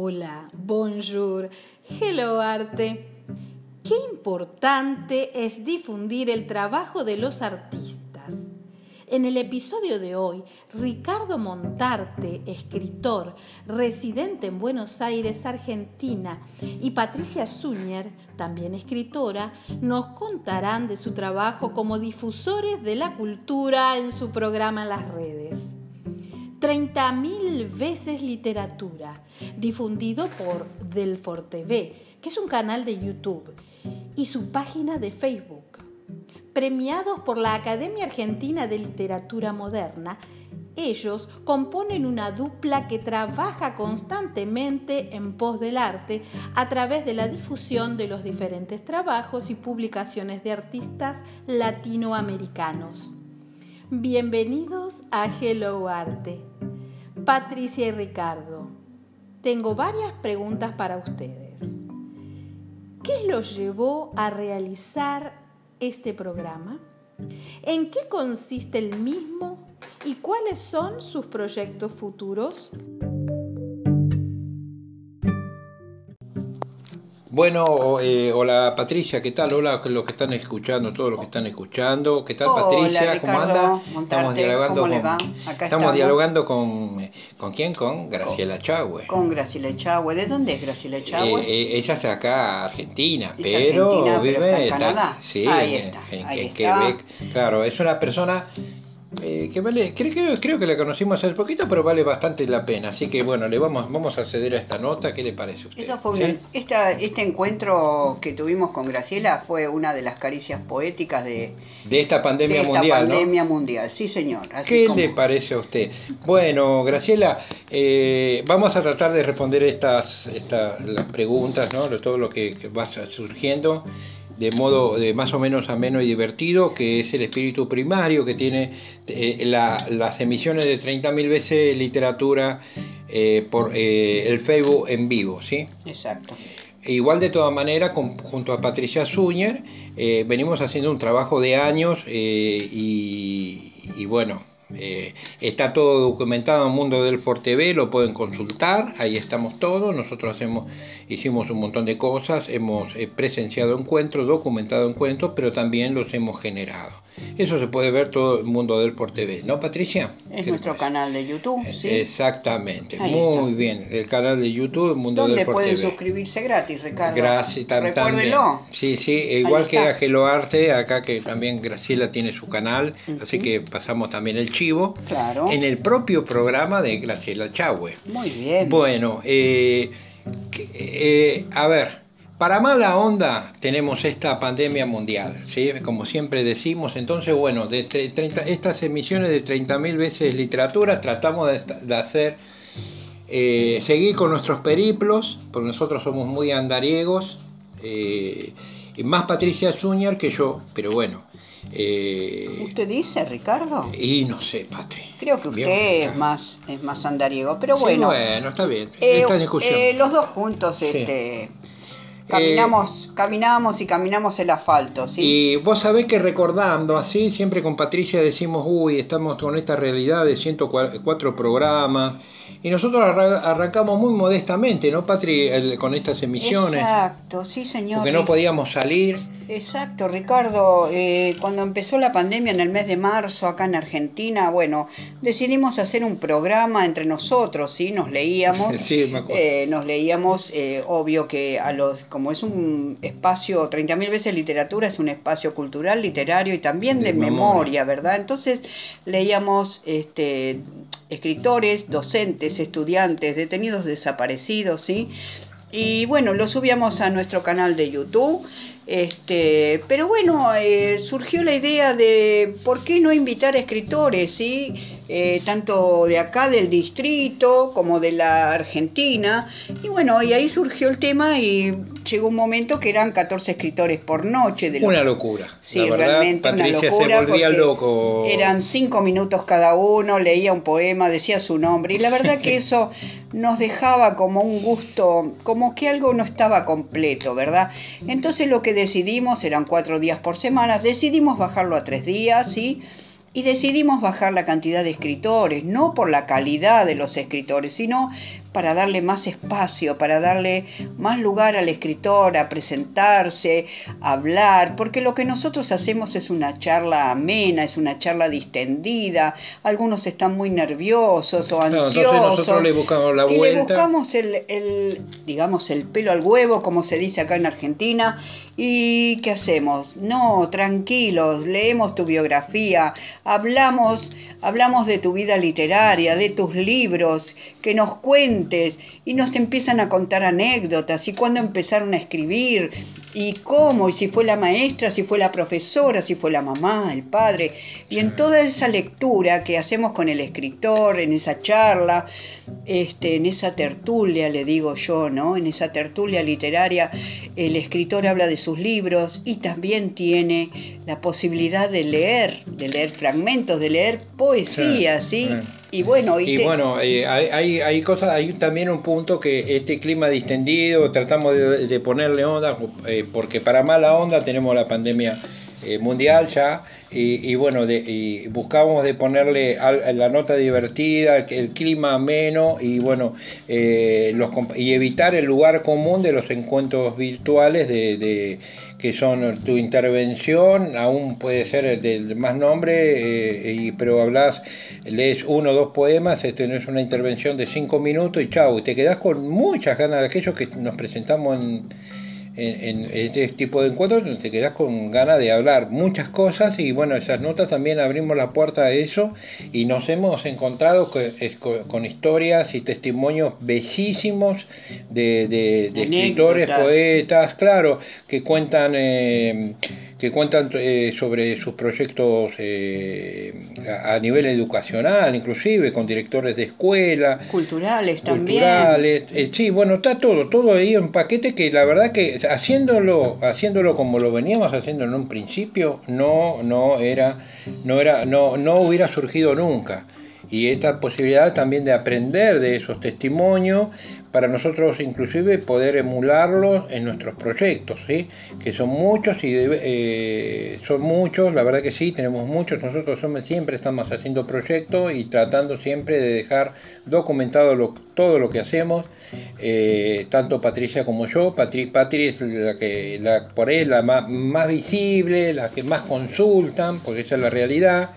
Hola, bonjour, hello arte. Qué importante es difundir el trabajo de los artistas. En el episodio de hoy, Ricardo Montarte, escritor, residente en Buenos Aires, Argentina, y Patricia Zúñer, también escritora, nos contarán de su trabajo como difusores de la cultura en su programa las redes. 30.000 veces literatura, difundido por Delfor TV, que es un canal de YouTube, y su página de Facebook. Premiados por la Academia Argentina de Literatura Moderna, ellos componen una dupla que trabaja constantemente en pos del arte a través de la difusión de los diferentes trabajos y publicaciones de artistas latinoamericanos. Bienvenidos a Hello Arte. Patricia y Ricardo, tengo varias preguntas para ustedes. ¿Qué los llevó a realizar este programa? ¿En qué consiste el mismo y cuáles son sus proyectos futuros? Bueno, eh, hola Patricia, ¿qué tal? Hola los que están escuchando, todos los que están escuchando. ¿Qué tal Patricia? ¿Cómo anda? estamos dialogando con estamos, dialogando con ¿con quién? Con Graciela Chahue. Con Graciela Chahue. ¿De dónde es Graciela? Eh, eh, ella es acá Argentina, pero vive en Canadá. Sí, ahí en, está, en, ahí Quebec. Claro, es una persona eh, que vale, creo, creo, creo, que la conocimos hace poquito, pero vale bastante la pena. Así que bueno, le vamos, vamos a acceder a esta nota. ¿Qué le parece a usted? Eso fue este encuentro que tuvimos con Graciela fue una de las caricias poéticas de, de esta pandemia de esta mundial. pandemia mundial, sí señor. ¿Qué le parece a usted? Bueno, Graciela, eh, vamos a tratar de responder estas, estas las preguntas, ¿no? todo lo que, que va surgiendo de modo de más o menos ameno y divertido, que es el espíritu primario que tiene eh, las emisiones de 30.000 veces literatura eh, por eh, el Facebook en vivo, ¿sí? Exacto. E igual de todas maneras, junto a Patricia Zúñer, venimos haciendo un trabajo de años y, y bueno, eh, está todo documentado en Mundo del TV, lo pueden consultar, ahí estamos todos, nosotros hacemos, hicimos un montón de cosas, hemos eh, presenciado encuentros, documentado encuentros, pero también los hemos generado. Eso se puede ver todo el mundo del por TV, ¿no, Patricia? Es nuestro canal de YouTube, eh, sí. Exactamente, muy bien. El canal de YouTube, Mundo del por pueden suscribirse gratis, Ricardo? Gracias, también. Sí, sí, igual que a Gelo Arte, acá que también Graciela tiene su canal, así que pasamos también el chivo. Claro. En el propio programa de Graciela Chahue. Muy bien. Bueno, eh, eh, a ver. Para mala onda tenemos esta pandemia mundial, ¿sí? como siempre decimos, entonces bueno, de 30, estas emisiones de 30.000 veces literatura tratamos de, hacer, eh, seguir con nuestros periplos, porque nosotros somos muy andariegos, eh, y más Patricia Zúñer que yo, pero bueno. Eh, ¿Usted dice, Ricardo? Y no sé, Patri. Creo que usted es más, es más andariego, pero bueno. Sí, bueno, está bien. Está en discusión. los dos juntos, este Caminamos, eh, caminamos y caminamos el asfalto, ¿sí? Y vos sabés que recordando así, siempre con Patricia decimos, uy, estamos con esta realidad de 104 programas, y nosotros arrancamos muy modestamente, ¿no, Patri, con estas emisiones? Exacto, sí, señor. Porque no podíamos salir. Exacto, Ricardo. Eh, cuando empezó la pandemia en el mes de marzo acá en Argentina, bueno, decidimos hacer un programa entre nosotros, ¿sí? Nos leíamos. sí, me acuerdo. Eh, nos leíamos, eh, obvio que a los, como es un espacio, 30.000 veces literatura, es un espacio cultural, literario y también de, memoria, ¿verdad? Entonces leíamos este, escritores, docentes, estudiantes, detenidos desaparecidos, ¿sí? Y bueno, lo subíamos a nuestro canal de YouTube. Este, pero bueno, eh, surgió la idea de por qué no invitar a escritores, ¿sí? Eh, tanto de acá del distrito como de la Argentina. Y bueno, y ahí surgió el tema y llegó un momento que eran 14 escritores por noche. De una locura. Sí, realmente una locura. Se loco. Eran cinco minutos cada uno, leía un poema, decía su nombre. Y la verdad que eso nos dejaba como un gusto, como que algo no estaba completo, ¿verdad? Entonces lo que decidimos, eran cuatro días por semana, decidimos bajarlo a tres días, ¿sí? Y decidimos bajar la cantidad de escritores, no por la calidad de los escritores, sino para darle más espacio, para darle más lugar al escritor, a presentarse, a hablar, porque lo que nosotros hacemos es una charla amena, es una charla distendida, algunos están muy nerviosos o ansiosos. nosotros le buscamos la vuelta. Y le buscamos el, el, digamos, el pelo al huevo, como se dice acá en Argentina, ¿Y qué hacemos? No, tranquilos, leemos tu biografía, hablamos, hablamos de tu vida literaria, de tus libros, que nos cuentes y nos empiezan a contar anécdotas y cuándo empezaron a escribir y cómo, y si fue la maestra, si fue la profesora, si fue la mamá, el padre. Y en toda esa lectura que hacemos con el escritor, en esa charla, este, en esa tertulia, le digo yo, ¿no? En esa tertulia literaria, el escritor habla de sus libros y también tiene la posibilidad de leer, de leer fragmentos, de leer poesía, ¿sí? Y bueno, y, bueno eh, hay, hay, cosas, hay también un punto que este clima distendido, tratamos de, ponerle onda, eh, porque para mala onda tenemos la pandemia eh, mundial ya, y, bueno, de, y buscábamos de ponerle la nota divertida, el clima ameno, y bueno, los, y evitar el lugar común de los encuentros virtuales de que son tu intervención, aún puede ser del más nombre, eh, pero hablas, lees uno o dos poemas, este no es una intervención de cinco minutos y chau, te quedas con muchas ganas de aquellos que nos presentamos en en, este tipo de encuentros te quedas con ganas de hablar muchas cosas y bueno, esas notas también abrimos la puerta a eso y nos hemos encontrado con, historias y testimonios bellísimos de, escritores, poetas, claro, que cuentan... Eh, que cuentan eh, sobre sus proyectos eh, a, nivel educacional, inclusive con directores de escuela. Culturales, también. Eh, sí, bueno, está todo, todo ahí en paquete que la verdad que haciéndolo, haciéndolo como lo veníamos haciendo en un principio, no, no era, no era, no, no hubiera surgido nunca y esta posibilidad también de aprender de esos testimonios para nosotros inclusive poder emularlos en nuestros proyectos, ¿sí? que son muchos y eh, son muchos, la verdad que sí, tenemos muchos, nosotros somos, siempre estamos haciendo proyectos y tratando siempre de dejar documentado todo lo que hacemos, eh, tanto Patricia como yo, Patri, es la que la, por ahí la más, más visible, la que más consultan, porque esa es la realidad,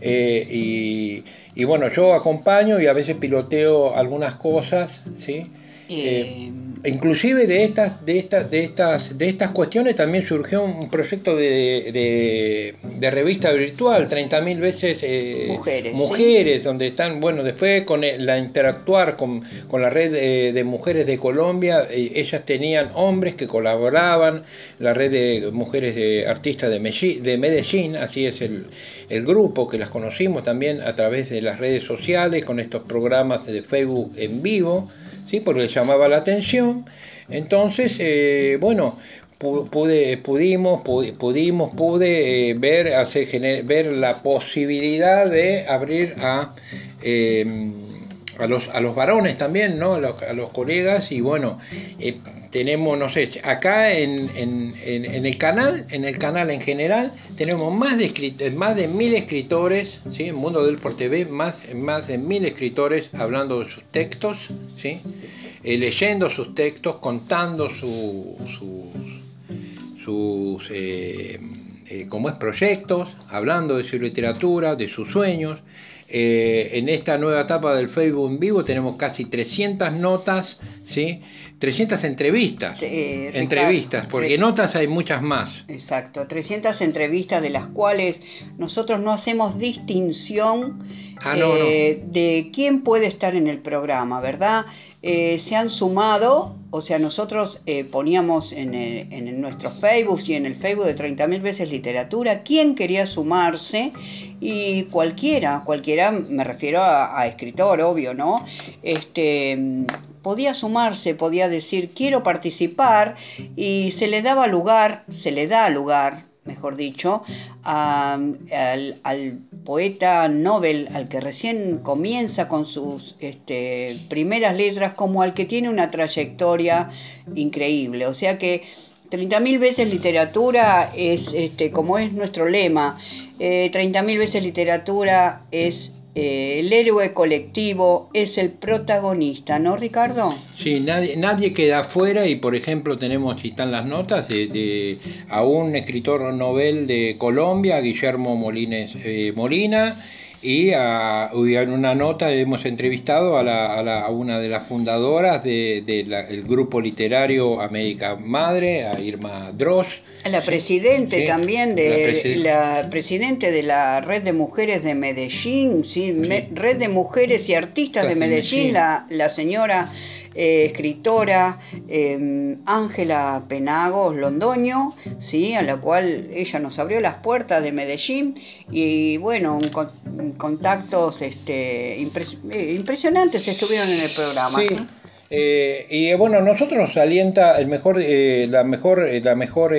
eh, y y bueno, yo acompaño y a veces piloteo algunas cosas, ¿sí? Eh, inclusive de estas, de estas, de estas, de estas cuestiones también surgió un proyecto de, revista virtual, 30.000 veces eh, mujeres, mujeres donde están, bueno, después con la interactuar con, la red de mujeres de Colombia, eh, ellas tenían hombres que colaboraban, la red de mujeres de artistas de Medellín, de Medellín así es el, el grupo que las conocimos también a través de las redes sociales, con estos programas de Facebook en vivo, ¿sí? porque les llamaba la atención. Entonces, eh, bueno, pude, pudimos, pudimos, pude eh, ver, hacer, ver la posibilidad de abrir a... Em, a los, a los varones también, ¿no? A los, a los colegas y bueno, eh, tenemos, no sé, acá en, en, en, el canal, en el canal en general, tenemos más de, más de mil escritores, ¿sí? En Mundo del Por TV, más, más de mil escritores hablando de sus textos, ¿sí? Eh, leyendo sus textos, contando su, sus, sus eh, como es proyectos, hablando de su literatura, de sus sueños. Eh, en esta nueva etapa del Facebook en vivo tenemos casi 300 notas, ¿sí? 300 entrevistas. Eh, entrevistas, porque notas hay muchas más. Exacto, 300 entrevistas de las cuales nosotros no hacemos distinción ah, eh, de quién puede estar en el programa, ¿verdad? Eh, se han sumado, o sea, nosotros poníamos en, en, nuestro Facebook y en el Facebook de 30.000 veces literatura quién quería sumarse y cualquiera, cualquiera, me refiero a, a escritor, obvio, ¿no? Este podía sumarse, podía decir quiero participar y se le daba lugar, se le da lugar, mejor dicho, al, poeta Nobel, al que recién comienza con sus este, primeras letras, como al que tiene una trayectoria increíble. O sea que 30.000 veces literatura es, este, como es nuestro lema, eh, 30.000 veces literatura es eh, el héroe colectivo es el protagonista, ¿no, Ricardo? Sí, nadie, nadie queda afuera y, por ejemplo, tenemos, si están las notas, de, a un escritor novel de Colombia, Guillermo Molines, eh, Molina, y a, en una nota hemos entrevistado a, la, a, una de las fundadoras del de, grupo literario América Madre, a Irma Dross. La presidente también, de la, presidente de la Red de Mujeres de Medellín, sí, Red de Mujeres y Artistas de Medellín, la, la señora eh, escritora em, Ángela Penagos Londoño, ¿sí? a la cual ella nos abrió las puertas de Medellín y bueno, contactos este, eh, impresionantes estuvieron en el programa. Sí. Eh, y bueno, nosotros nos alienta el mejor, la mejor, la mejor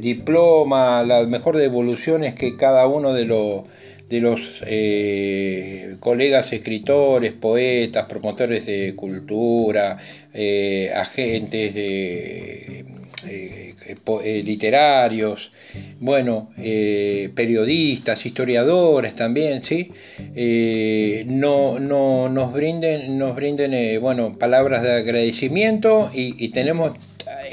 diploma, la mejor devolución es que cada uno de los de los eh, colegas escritores, poetas, promotores de cultura, eh, agentes eh, literarios, bueno, periodistas, historiadores también, ¿sí? no, no, nos brinden, nos brinden bueno, palabras de agradecimiento y, y tenemos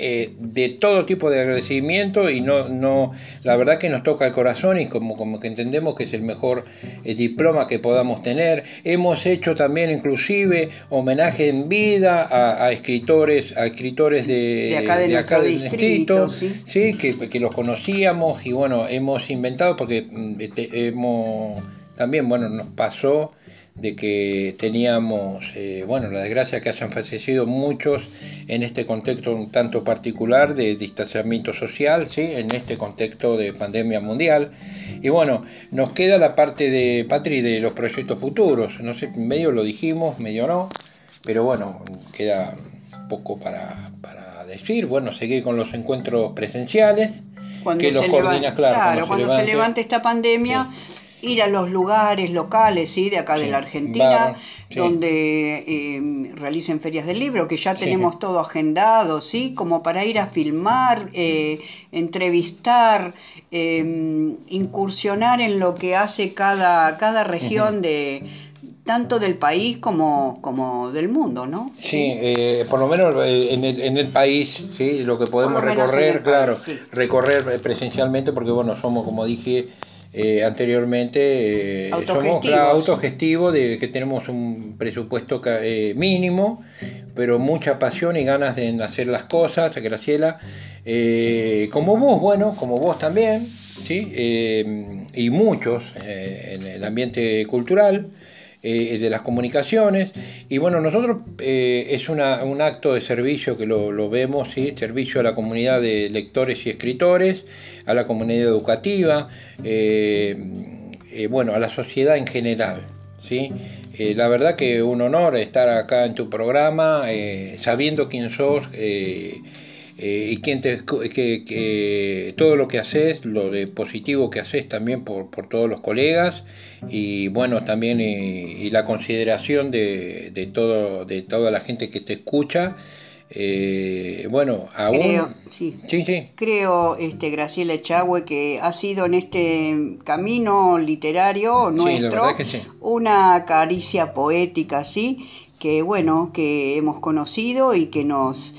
eh, de todo tipo de agradecimiento y no, no, la verdad que nos toca el corazón y como, como que entendemos que es el mejor eh, diploma que podamos tener. Hemos hecho también inclusive homenaje en vida a, escritores, a escritores de, acá, de del distrito, ¿sí? que, que, los conocíamos y bueno, hemos inventado porque mm, este, hemos también, bueno, nos pasó de que teníamos, eh, bueno, la desgracia que hayan fallecido muchos en este contexto un tanto particular de distanciamiento social, ¿sí? en este contexto de pandemia mundial. Y bueno, nos queda la parte de Patri de los proyectos futuros, no sé, medio lo dijimos, medio no, pero bueno, queda poco para, para decir, bueno, seguir con los encuentros presenciales. Cuando se levante, claro, cuando, se, levante, esta pandemia ir a los lugares locales ¿sí? de acá de la Argentina, donde eh, realicen ferias del libro, que ya tenemos todo agendado, ¿sí? como para ir a filmar, eh, entrevistar, em, incursionar en lo que hace cada, cada región de tanto del país como, como del mundo, ¿no? Sí, eh, por lo menos en el, en el país, sí, lo que podemos recorrer, claro, recorrer presencialmente, porque bueno, somos, como dije, eh, anteriormente eh, somos autogestivos. de que tenemos un presupuesto eh, mínimo pero mucha pasión y ganas de hacer las cosas Graciela. Como vos bueno como vos también sí y muchos en el ambiente cultural eh, de las comunicaciones. Y bueno, nosotros eh, es un acto de servicio que lo, vemos, ¿sí? servicio a la comunidad de lectores y escritores, a la comunidad educativa, eh, bueno, a la sociedad en general. ¿sí? la verdad que un honor estar acá en tu programa, sabiendo quién sos. Y quién te, que, todo lo que haces, lo de positivo que haces también por, por todos los colegas y bueno, también y, la consideración de, de, todo, de toda la gente que te escucha. Eh, bueno, aún... Creo, sí. Creo, este, Graciela Echagüe, que ha sido en este camino literario nuestro una caricia poética, ¿sí? Que bueno, que hemos conocido y que nos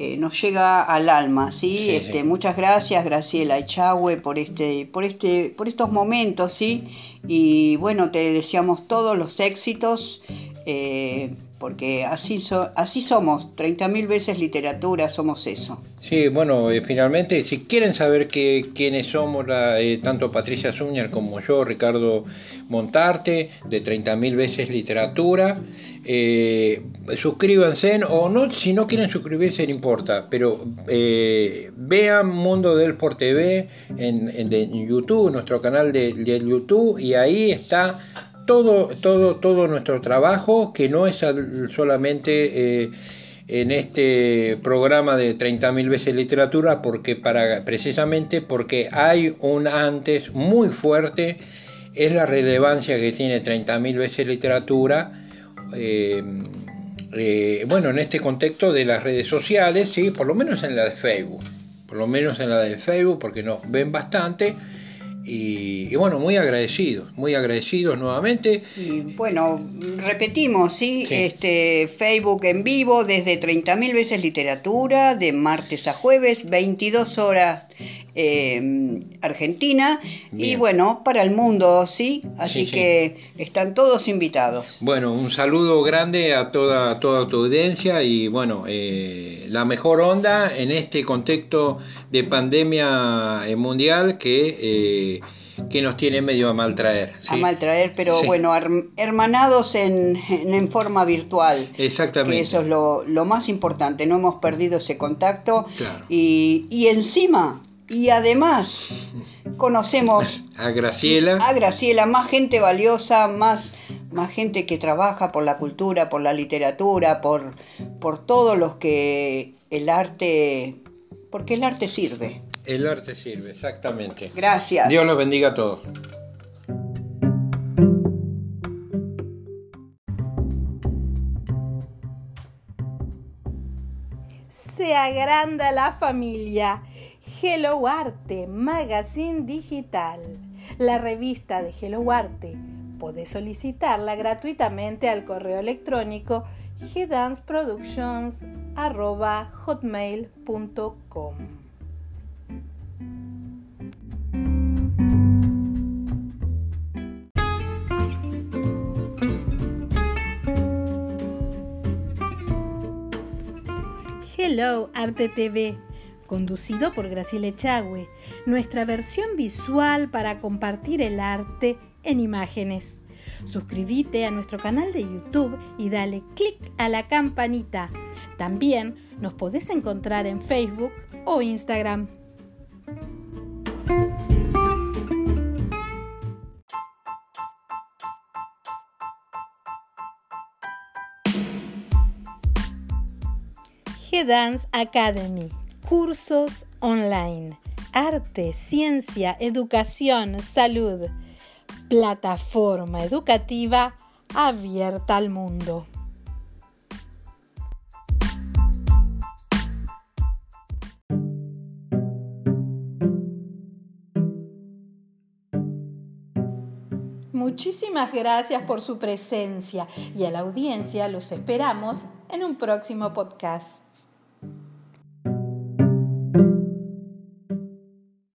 eh, nos llega al alma, ¿sí? este, Muchas gracias, Graciela Echagüe, por, este, por, este, por estos momentos, ¿sí? Y bueno, te deseamos todos los éxitos. Eh, porque así, so, así somos, 30.000 veces literatura, somos eso. Sí, bueno, eh, finalmente, si quieren saber que, quiénes somos, eh, tanto Patricia Zúñer como yo, Ricardo Montarte, de 30.000 veces literatura, eh, suscríbanse, o no, si no quieren suscribirse, no importa, pero vean Mundo del Por TV en, en, YouTube, nuestro canal de, de YouTube, y ahí está todo, todo, todo nuestro trabajo, que no es solamente eh, en este programa de 30.000 veces literatura, porque para, precisamente porque hay un antes muy fuerte, es la relevancia que tiene 30.000 veces literatura. Eh, eh, bueno, en este contexto de las redes sociales, sí, por lo menos en la de Facebook, por lo menos en la de Facebook, porque nos ven bastante Y, bueno, muy agradecidos, muy agradecidos nuevamente. Bueno, repetimos, ¿sí? Este, Facebook en vivo desde 30.000 veces literatura, de martes a jueves, 22 horas eh, Argentina y bueno, para el mundo, ¿sí? Así que están todos invitados. Bueno, un saludo grande a toda, toda tu audiencia y bueno, eh, la mejor onda en este contexto de pandemia mundial que... Eh, que nos tiene medio a maltraer. A maltraer, pero bueno, hermanados en, en, forma virtual. Exactamente. Que eso es lo, lo, más importante, no hemos perdido ese contacto. Y, y encima y además conocemos a Graciela. A Graciela, más gente valiosa, más, más gente que trabaja por la cultura, por la literatura, por, por todos los que el arte, porque el arte sirve. El arte sirve, exactamente. Gracias. Dios los bendiga a todos. Se agranda la familia Hello Arte, Magazine Digital, la revista de Hello Arte. Podés solicitarla gratuitamente al correo electrónico hotmail.com Hello Arte TV conducido por Graciela Echagüe, nuestra versión visual para compartir el arte en imágenes. Suscríbete a nuestro canal de YouTube y dale clic a la campanita. También nos podés encontrar en Facebook o Instagram. G-Dance Academy cursos online, arte, ciencia, educación, salud, plataforma educativa abierta al mundo. Muchísimas gracias por su presencia y a la audiencia los esperamos en un próximo podcast.